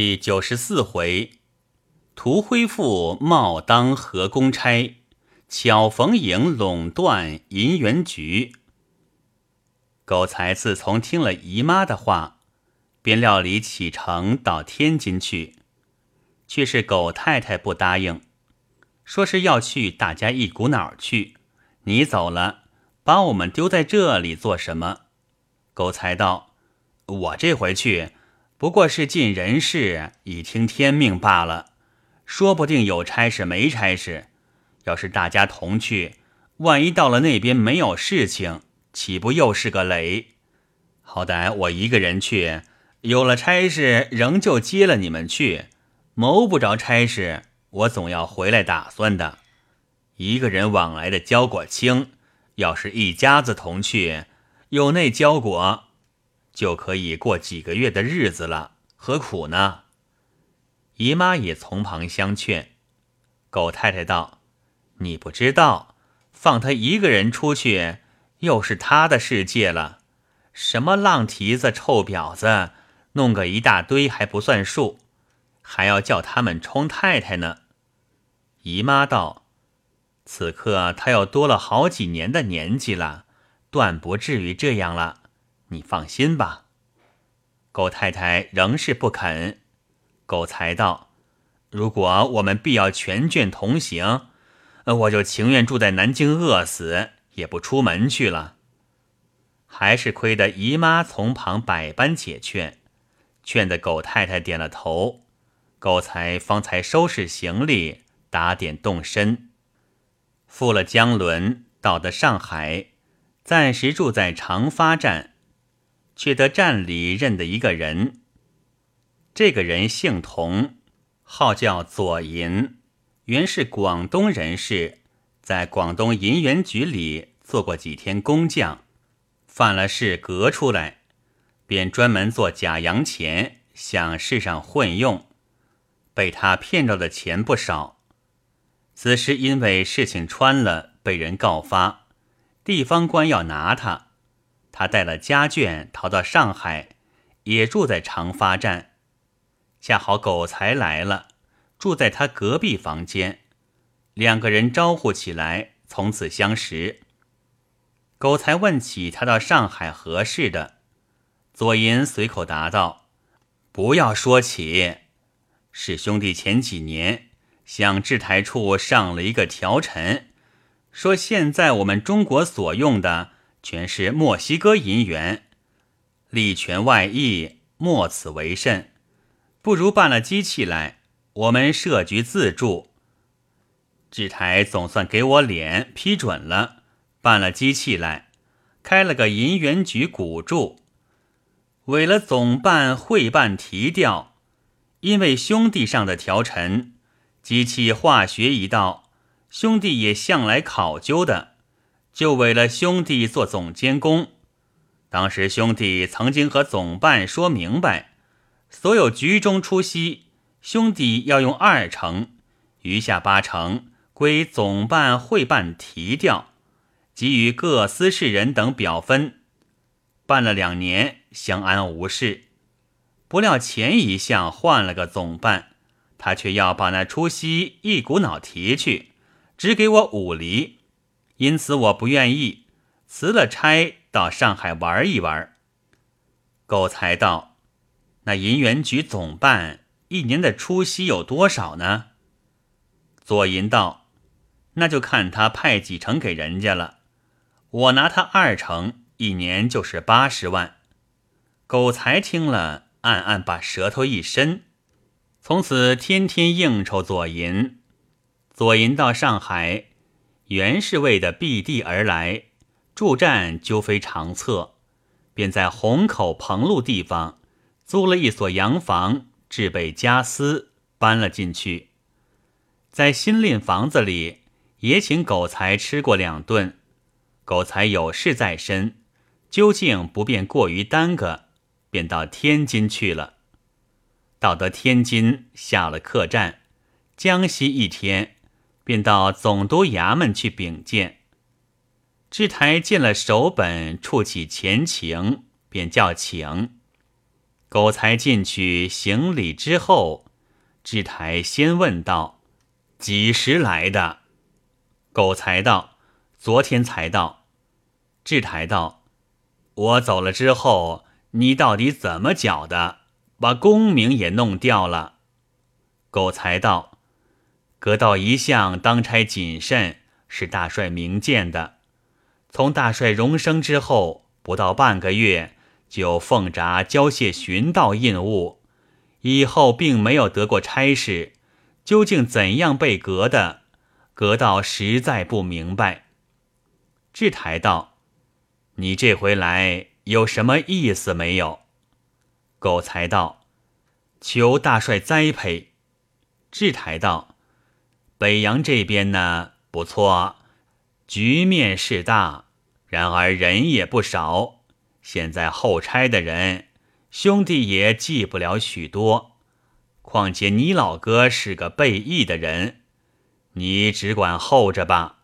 第九十四回，涂恢复冒当河公差，巧逢迎垄断银元局。狗才自从听了姨妈的话，便料理启程到天津去，却是狗太太不答应，说是要去大家一股脑去。你走了，把我们丢在这里做什么？狗才道：“我这回去。”不过是尽人事，以听天命罢了。说不定有差事没差事。要是大家同去，万一到了那边没有事情，岂不又是个累？好歹我一个人去，有了差事仍旧接了你们去；谋不着差事，我总要回来打算的。一个人往来的交果轻，要是一家子同去，有那交果。就可以过几个月的日子了，何苦呢？姨妈也从旁相劝。狗太太道：“你不知道，放他一个人出去，又是他的世界了。什么浪蹄子、臭婊子，弄个一大堆还不算数，还要叫他们冲太太呢。”姨妈道：“此刻他又多了好几年的年纪了，断不至于这样了。”你放心吧，狗太太仍是不肯。狗才道：“如果我们必要全卷同行，我就情愿住在南京饿死，也不出门去了。”还是亏得姨妈从旁百般解劝，劝得狗太太点了头，狗才方才收拾行李，打点动身，赴了江轮，到的上海，暂时住在长发站。却得站里认得一个人，这个人姓童，号叫左银，原是广东人士，在广东银元局里做过几天工匠，犯了事革出来，便专门做假洋钱，想世上混用，被他骗着的钱不少。此时因为事情穿了，被人告发，地方官要拿他。他带了家眷逃到上海，也住在长发站。恰好狗才来了，住在他隔壁房间，两个人招呼起来，从此相识。狗才问起他到上海何事的，左银随口答道：“不要说起，是兄弟前几年向制台处上了一个条陈，说现在我们中国所用的。”全是墨西哥银元，利权外溢，莫此为甚。不如办了机器来，我们设局自助。制台总算给我脸批准了，办了机器来，开了个银元局股注，委了总办会办提调。因为兄弟上的调陈，机器化学一道，兄弟也向来考究的。就委了兄弟做总监工，当时兄弟曾经和总办说明白，所有局中出息，兄弟要用二成，余下八成归总办会办提调，给予各司事人等表分。办了两年，相安无事。不料前一项换了个总办，他却要把那出息一股脑提去，只给我五厘。因此我不愿意辞了差，到上海玩一玩。狗才道：“那银元局总办一年的出息有多少呢？”左银道：“那就看他派几成给人家了。我拿他二成，一年就是八十万。”狗才听了，暗暗把舌头一伸，从此天天应酬左银。左银到上海。原是为的避地而来，驻站究非长策，便在虹口棚路地方租了一所洋房，置备家私，搬了进去。在新赁房子里，也请狗才吃过两顿。狗才有事在身，究竟不便过于耽搁，便到天津去了。到得天津，下了客栈，江西一天。便到总督衙门去禀见，知台见了手本，触起前情，便叫请。狗才进去行礼之后，智台先问道：“几时来的？”狗才道：“昨天才到。”智台道：“我走了之后，你到底怎么搅的？把功名也弄掉了。”狗才道：“格道一向当差谨慎，是大帅明鉴的。从大帅荣升之后，不到半个月。”就奉札交谢寻道印务，以后并没有得过差事，究竟怎样被革的？格道实在不明白。智台道：“你这回来有什么意思没有？”狗才道：“求大帅栽培。”智台道：“北洋这边呢不错，局面是大，然而人也不少。”现在后差的人，兄弟也记不了许多。况且你老哥是个背义的人，你只管候着吧。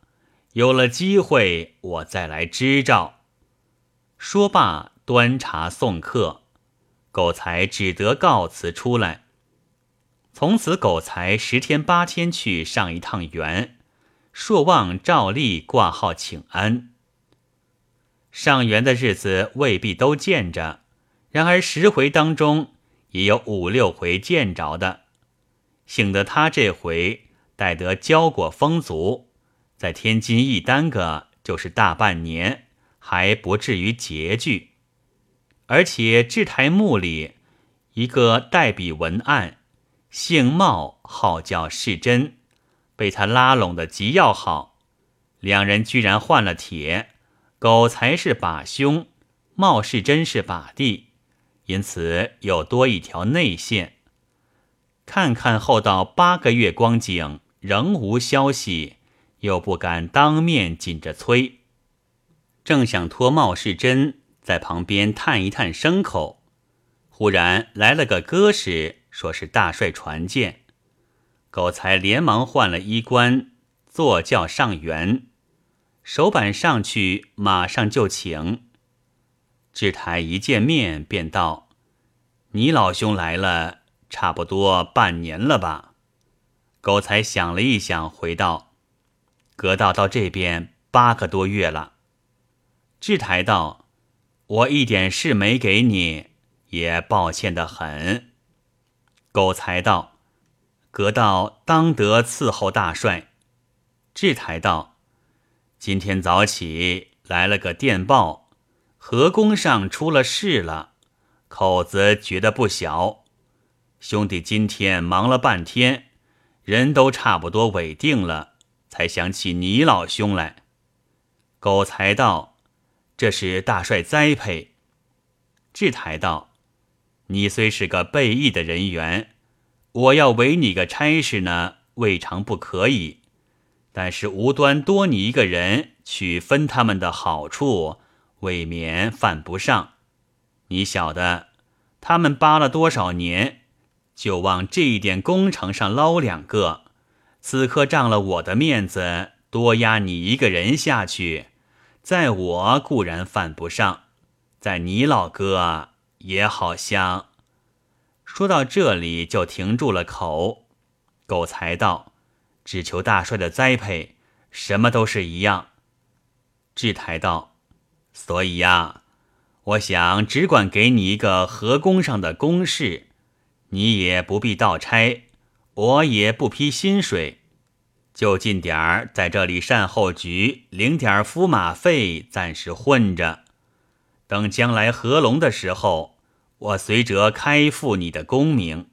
有了机会，我再来支招。说罢，端茶送客，狗才只得告辞出来。从此，狗才十天八天去上一趟园，朔望照例挂号请安。上园的日子未必都见着，然而十回当中也有五六回见着的。幸得他这回待得交果丰足，在天津一耽搁就是大半年，还不至于拮据。而且制台墓里一个代笔文案，姓茂，号叫世真，被他拉拢的极要好，两人居然换了帖。狗才是把兄，茂世真是把弟，因此又多一条内线。看看后到八个月光景，仍无消息，又不敢当面紧着催。正想托茂世真在旁边探一探牲口，忽然来了个歌使，说是大帅传见。狗才连忙换了衣冠，坐轿上园。手板上去，马上就请。智台一见面便道：“你老兄来了，差不多半年了吧？”狗才想了一想，回道：“隔道到这边八个多月了。”智台道：“我一点事没给你，也抱歉的很。”狗才道：“阁道当得伺候大帅。”智台道。今天早起来了个电报，河宫上出了事了，口子觉得不小。兄弟今天忙了半天，人都差不多委定了，才想起你老兄来。狗才道：“这是大帅栽培。”智台道：“你虽是个背义的人员，我要委你个差事呢，未尝不可以。”但是无端多你一个人去分他们的好处，未免犯不上。你晓得，他们扒了多少年，就往这一点工程上捞两个。此刻仗了我的面子，多压你一个人下去，在我固然犯不上，在你老哥也好像。说到这里就停住了口。狗才道。只求大帅的栽培，什么都是一样。智台道，所以呀，我想只管给你一个河工上的公事，你也不必倒差，我也不批薪水，就近点儿在这里善后局领点夫马费，暂时混着。等将来合龙的时候，我随着开复你的功名。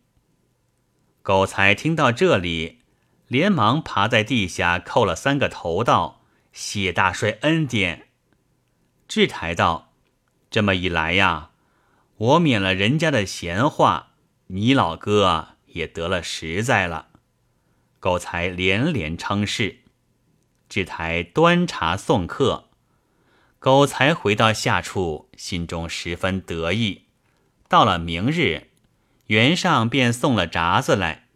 狗才听到这里。连忙爬在地下叩了三个头，道：“谢大帅恩典。”智台道：“这么一来呀，我免了人家的闲话，你老哥也得了实在了。”狗才连连称是。智台端茶送客，狗才回到下处，心中十分得意。到了明日，园上便送了札子来。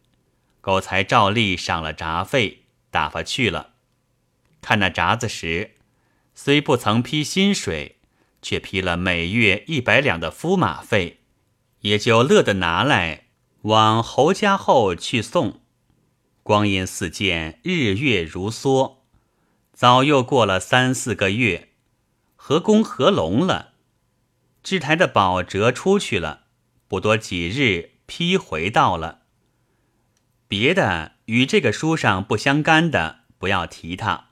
狗才照例赏了札费，打发去了。看那札子时，虽不曾批薪水，却批了每月一百两的夫马费，也就乐得拿来往侯家后去送。光阴似箭，日月如梭，早又过了三四个月，合工合拢了，制台的保折出去了，不多几日批回到了。别的与这个书上不相干的，不要提他。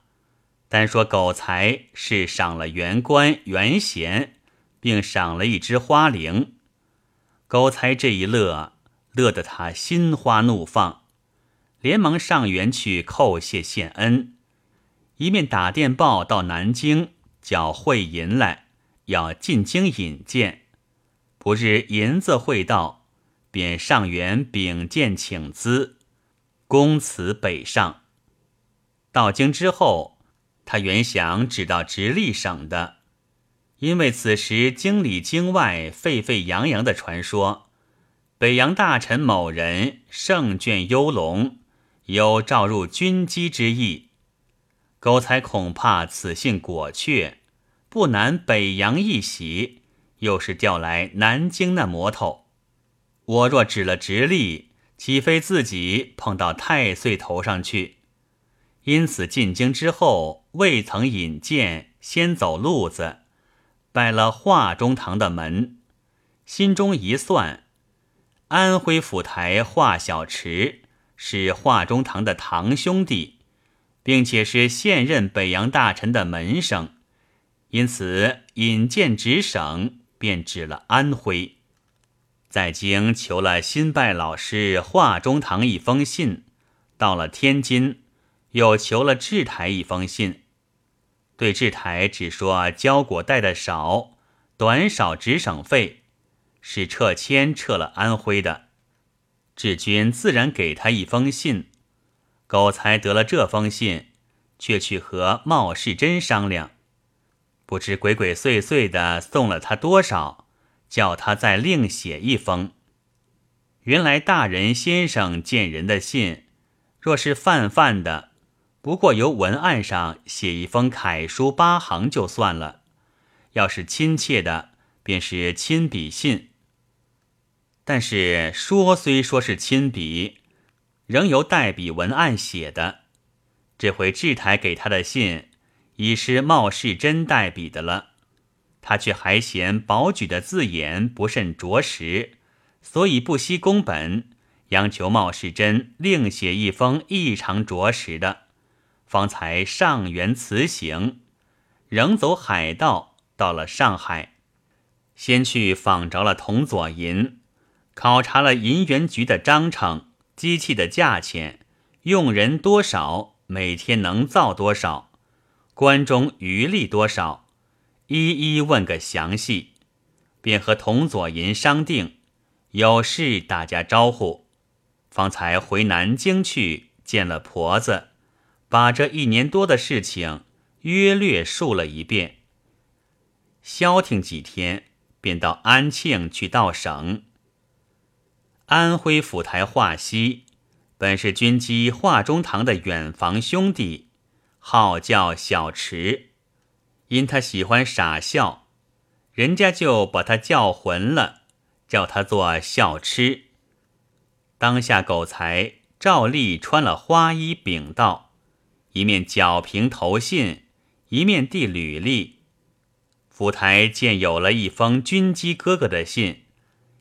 单说狗才是赏了原官原贤，并赏了一只花翎。狗才这一乐，乐得他心花怒放，连忙上园去叩谢谢恩，一面打电报到南京，叫会银来，要进京引荐。不日银子会到，便上元禀见请资。公辞北上，到京之后，他原想只到直隶省的，因为此时京里京外沸沸扬扬的传说，北洋大臣某人胜卷幽龙，有召入军机之意。苟才恐怕此信果确，不难北洋一喜，又是调来南京那魔头。我若指了直隶。岂非自己碰到太岁头上去？因此进京之后，未曾引荐，先走路子，拜了华中堂的门。心中一算，安徽府台华小池是华中堂的堂兄弟，并且是现任北洋大臣的门生，因此引荐直省，便指了安徽。在京求了新拜老师华中堂一封信，到了天津，又求了制台一封信。对制台只说交果带的少，短少直省费，是撤迁撤了安徽的。志军自然给他一封信。苟才得了这封信，却去和茂世珍商量，不知鬼鬼祟祟的送了他多少。叫他再另写一封。原来大人先生见人的信，若是泛泛的，不过由文案上写一封楷书八行就算了；要是亲切的，便是亲笔信。但是说虽说是亲笔，仍由代笔文案写的。这回制台给他的信，已是冒世珍代笔的了。他却还嫌保举的字眼不甚着实，所以不惜工本，央求茂世珍另写一封异常着实的，方才上元辞行，仍走海道，到了上海，先去访着了童左银，考察了银元局的章程、机器的价钱、用人多少、每天能造多少、关中余力多少。一一问个详细，便和童左银商定，有事打家招呼，方才回南京去见了婆子，把这一年多的事情约略述了一遍。消停几天，便到安庆去到省。安徽府台华西，本是军机华中堂的远房兄弟，号叫小池。因他喜欢傻笑，人家就把他叫混了，叫他做笑痴。当下狗才照例穿了花衣禀道，一面脚平头信，一面递履历。府台见有了一封军机哥哥的信，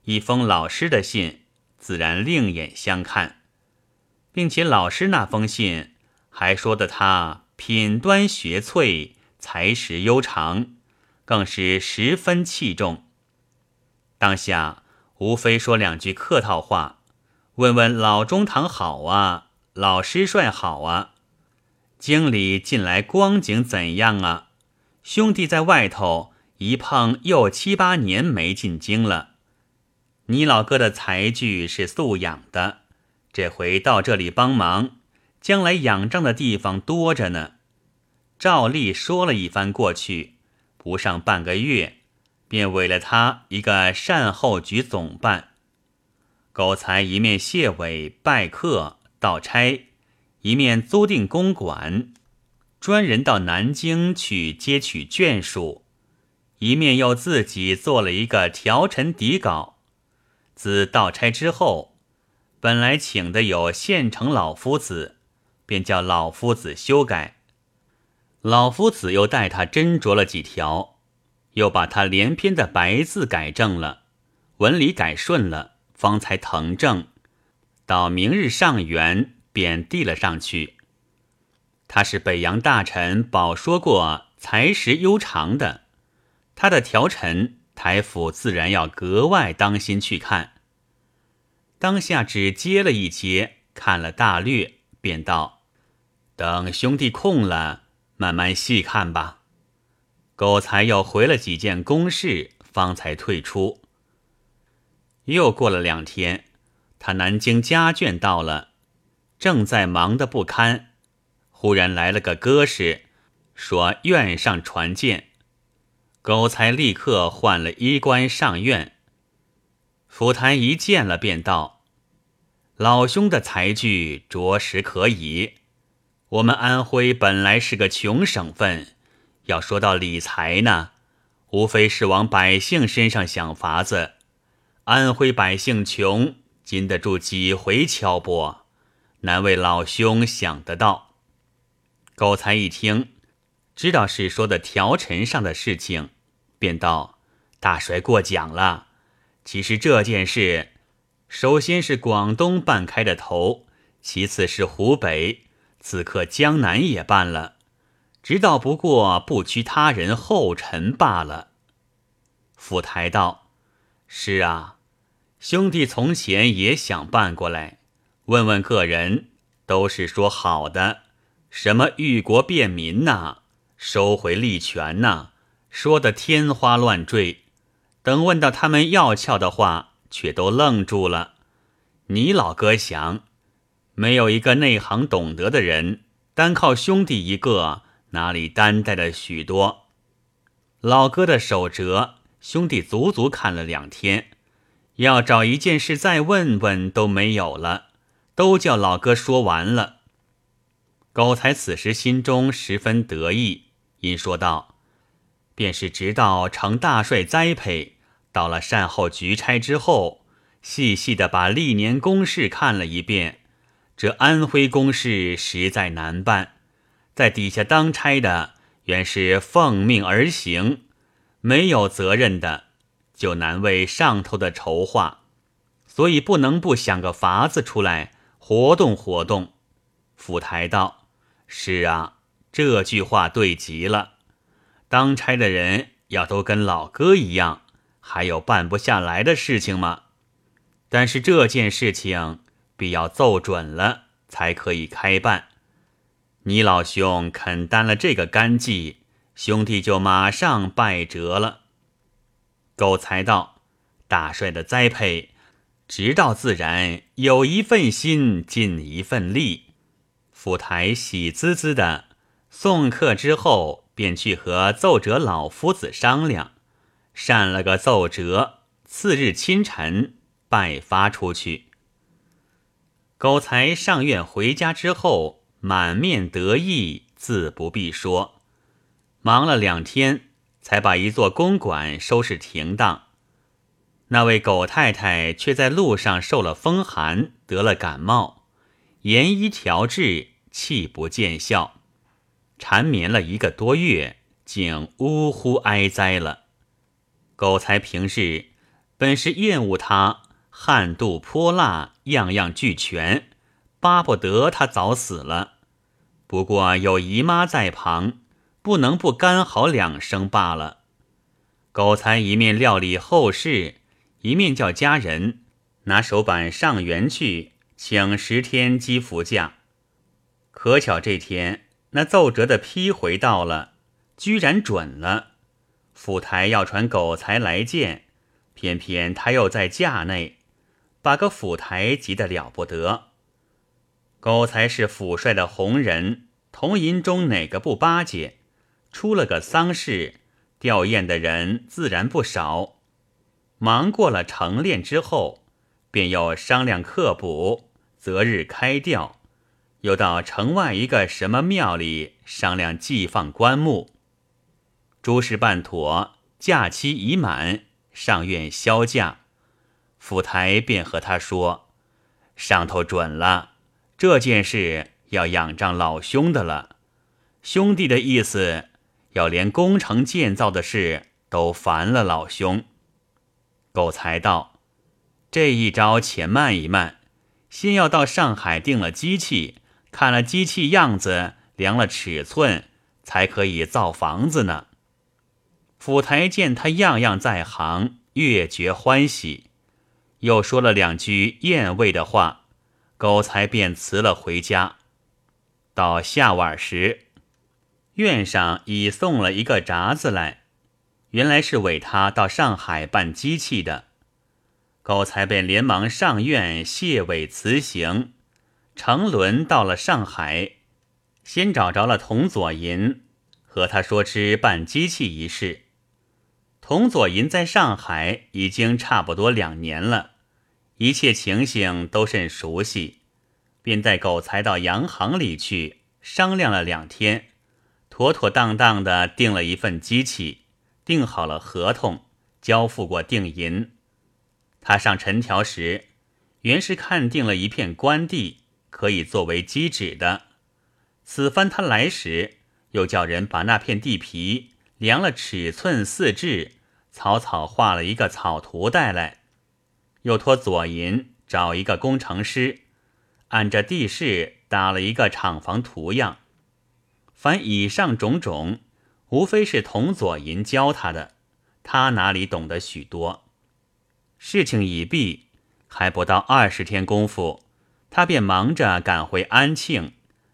一封老师的信，自然另眼相看，并且老师那封信还说的他品端学粹。才识悠长，更是十分器重。当下无非说两句客套话，问问老中堂好啊，老师帅好啊，经理近来光景怎样啊？兄弟在外头一碰又七八年没进京了。你老哥的才具是素养的，这回到这里帮忙，将来仰仗的地方多着呢。照例说了一番过去，不上半个月，便委了他一个善后局总办。狗才一面谢委拜客道差，一面租定公馆，专人到南京去接取眷属，一面又自己做了一个条陈底稿。自到差之后，本来请的有县城老夫子，便叫老夫子修改。老夫子又带他斟酌了几条，又把他连篇的白字改正了，文理改顺了，方才腾正。到明日上元，便递了上去。他是北洋大臣保说过才识悠长的，他的条陈台府自然要格外当心去看。当下只接了一接，看了大略，便道：“等兄弟空了。”慢慢细看吧。狗才又回了几件公事，方才退出。又过了两天，他南京家眷到了，正在忙得不堪，忽然来了个哥士，说院上传见。狗才立刻换了衣冠上院。府台一见了，便道：“老兄的才具着实可以。”我们安徽本来是个穷省份，要说到理财呢，无非是往百姓身上想法子。安徽百姓穷，经得住几回敲拨，难为老兄想得到。狗才一听，知道是说的条陈上的事情，便道：“大帅过奖了。其实这件事，首先是广东办开的头，其次是湖北。”此刻江南也办了，直到不过不屈他人后尘罢了。府台道：“是啊，兄弟从前也想办过来，问问个人，都是说好的。什么欲国便民呐，收回利权呐，说的天花乱坠。等问到他们要俏的话，却都愣住了。你老哥想。”没有一个内行懂得的人，单靠兄弟一个，哪里担待了许多？老哥的手折，兄弟足足看了两天，要找一件事再问问都没有了，都叫老哥说完了。狗才此时心中十分得意，因说道：“便是直到成大帅栽培，到了善后局差之后，细细的把历年公事看了一遍。”这安徽公事实在难办，在底下当差的原是奉命而行，没有责任的就难为上头的筹划，所以不能不想个法子出来活动活动。府台道：“是啊，这句话对极了。当差的人要都跟老哥一样，还有办不下来的事情吗？但是这件事情。”必要奏准了，才可以开办。你老兄肯担了这个干系，兄弟就马上拜折了。狗才道：“大帅的栽培，直到自然，有一份心，尽一份力。”府台喜滋滋的送客之后，便去和奏折老夫子商量，善了个奏折。次日清晨，拜发出去。狗才上院回家之后，满面得意，自不必说。忙了两天，才把一座公馆收拾停当。那位狗太太却在路上受了风寒，得了感冒，严医调治，气不见效，缠绵了一个多月，竟呜呼哀哉了。狗才平日本是厌恶他。悍度泼辣，样样俱全，巴不得他早死了。不过有姨妈在旁，不能不干嚎两声罢了。狗才一面料理后事，一面叫家人拿手板上园去，请十天积福假。可巧这天那奏折的批回到了，居然准了。府台要传狗才来见，偏偏他又在驾内。把个府台急得了不得。狗才是府帅的红人，同营中哪个不巴结？出了个丧事，吊唁的人自然不少。忙过了成殓之后，便又商量刻补，择日开吊，又到城外一个什么庙里商量祭放棺木。诸事办妥，假期已满，上院销假。府台便和他说：“上头准了，这件事要仰仗老兄的了。兄弟的意思，要连工程建造的事都烦了老兄。”狗才道：“这一招且慢一慢，先要到上海订了机器，看了机器样子，量了尺寸，才可以造房子呢。”府台见他样样在行，越觉欢喜。又说了两句厌味的话，狗才便辞了回家。到下晚时，院上已送了一个札子来，原来是委他到上海办机器的。狗才便连忙上院谢委辞行，乘轮到了上海，先找着了童左银，和他说知办机器一事。童佐银在上海已经差不多两年了。一切情形都甚熟悉，便带狗才到洋行里去商量了两天，妥妥当当的订了一份机器，订好了合同，交付过定银。他上陈条时，原是看定了一片官地，可以作为基址的。此番他来时，又叫人把那片地皮量了尺寸四制，草草画了一个草图带来。又托左银找一个工程师，按着地势打了一个厂房图样。凡以上种种，无非是童左银教他的，他哪里懂得许多？事情已毕，还不到二十天功夫，他便忙着赶回安庆，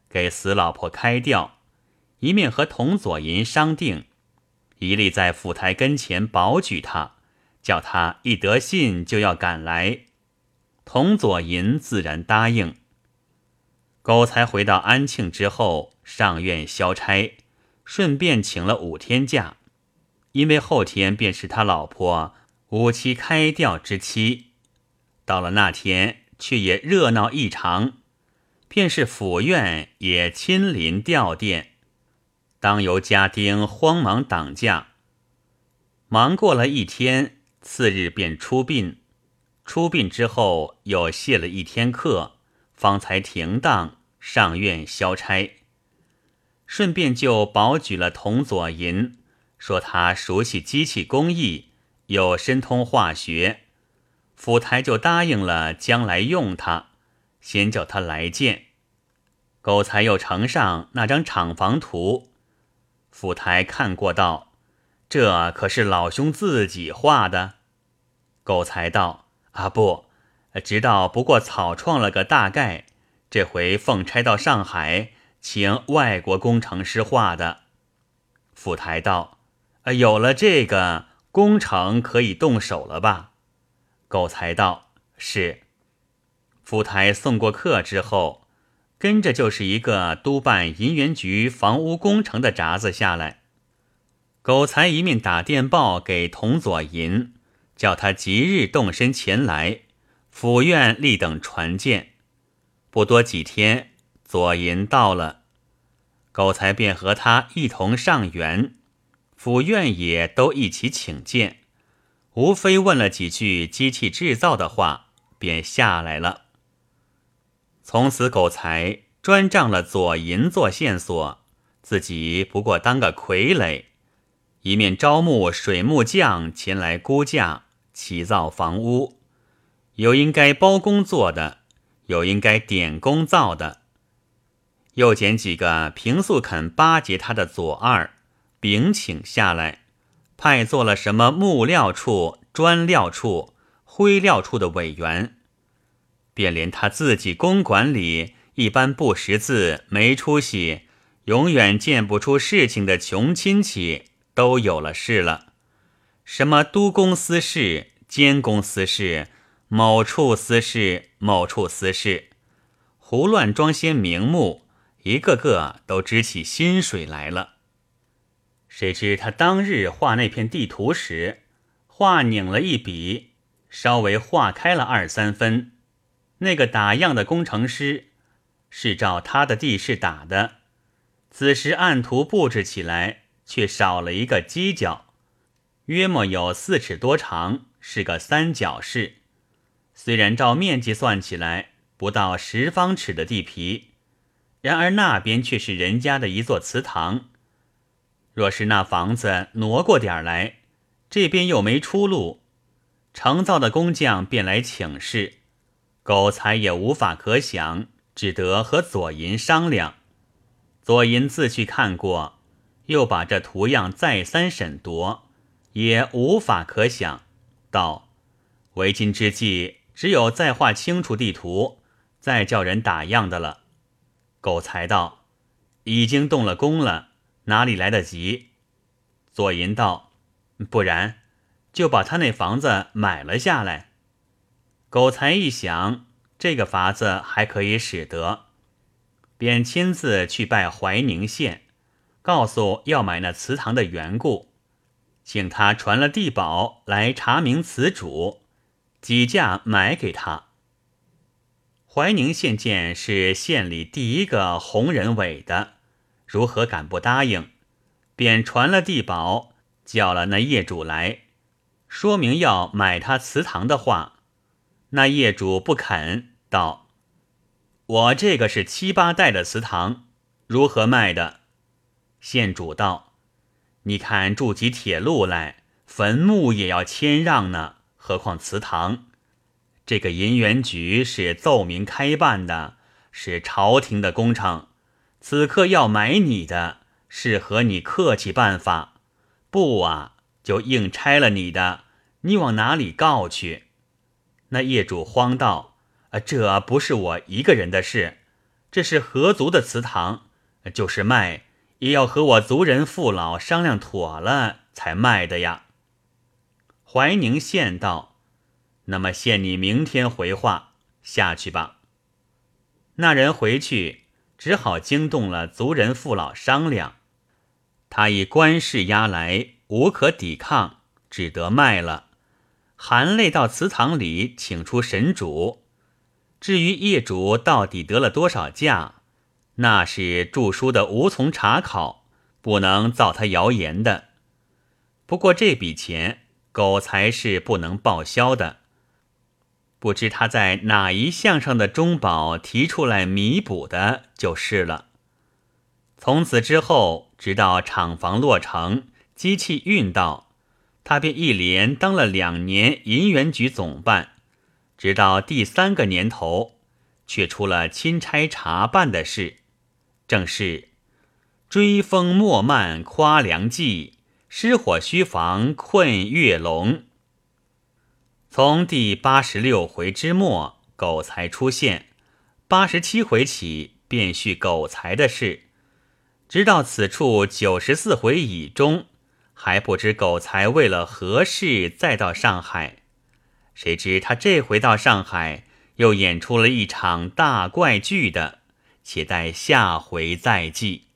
给死老婆开吊，一面和童左银商定，一立在府台跟前保举他。叫他一得信就要赶来，童左银自然答应。狗才回到安庆之后，上院消差，顺便请了五天假，因为后天便是他老婆五七开吊之期。到了那天，却也热闹异常，便是府院也亲临吊唁，当由家丁慌忙挡驾，忙过了一天。次日便出殡，出殡之后又卸了一天课，方才停当上院消差。顺便就保举了童左银，说他熟悉机器工艺，又深通化学，府台就答应了将来用他，先叫他来见。狗才又呈上那张厂房图，府台看过道。这可是老兄自己画的，狗才道：“啊不，直到不过草创了个大概。这回奉差到上海，请外国工程师画的。”府台道：“呃有了这个工程，可以动手了吧？”狗才道：“是。”府台送过客之后，跟着就是一个督办银元局房屋工程的札子下来。狗才一面打电报给童左银，叫他即日动身前来，府院立等传见。不多几天，左银到了，狗才便和他一同上园，府院也都一起请见，无非问了几句机器制造的话，便下来了。从此，狗才专仗了左银做线索，自己不过当个傀儡。一面招募水木匠前来估价起造房屋，有应该包工做的，有应该点工造的，又拣几个平素肯巴结他的左二，禀请下来，派做了什么木料处、砖料处、灰料处的委员，便连他自己公馆里一般不识字、没出息、永远见不出事情的穷亲戚。都有了事了，什么都公司事、监公司事、某处私事、某处私事，胡乱装些名目，一个个都支起薪水来了。谁知他当日画那片地图时，画拧了一笔，稍微画开了二三分。那个打样的工程师是照他的地势打的，此时按图布置起来。却少了一个犄角，约莫有四尺多长，是个三角式。虽然照面积算起来不到十方尺的地皮，然而那边却是人家的一座祠堂。若是那房子挪过点来，这边又没出路，成造的工匠便来请示，狗才也无法可想，只得和左银商量。左银自去看过，又把这图样再三审夺，也无法可想。道：“为今之计，只有再画清楚地图，再叫人打样的了。”狗才道：“已经动了工了，哪里来得及？”左银道：“不然，就把他那房子买了下来。”狗才一想，这个法子还可以使得。便亲自去拜怀宁县，告诉要买那祠堂的缘故，请他传了地保来查明祠主，几价买给他。怀宁县见是县里第一个红人委的，如何敢不答应？便传了地保，叫了那业主来，说明要买他祠堂的话，那业主不肯，道。我这个是七八代的祠堂，如何卖的？县主道：“你看筑起铁路来，坟墓也要谦让呢，何况祠堂？这个银元局是奏明开办的，是朝廷的工程。此刻要买你的，是和你客气办法。不啊，就硬拆了你的，你往哪里告去？”那业主慌道。啊，这不是我一个人的事，这是合族的祠堂，就是卖也要和我族人父老商量妥了才卖的呀。怀宁县道，那么限你明天回话下去吧。那人回去，只好惊动了族人父老商量，他以官事压来，无可抵抗，只得卖了，含泪到祠堂里请出神主。至于业主到底得了多少价，那是著书的无从查考，不能造他谣言的。不过这笔钱，狗才是不能报销的。不知他在哪一项上的中宝提出来弥补的，就是了。从此之后，直到厂房落成，机器运到，他便一连当了两年银元局总办。直到第三个年头，却出了钦差查办的事，正是追风莫慢夸良计，失火须防困月龙。从第八十六回之末，狗才出现；八十七回起，便续狗才的事，直到此处九十四回以中，还不知狗才为了何事再到上海。谁知他这回到上海，又演出了一场大怪剧的，且待下回再记。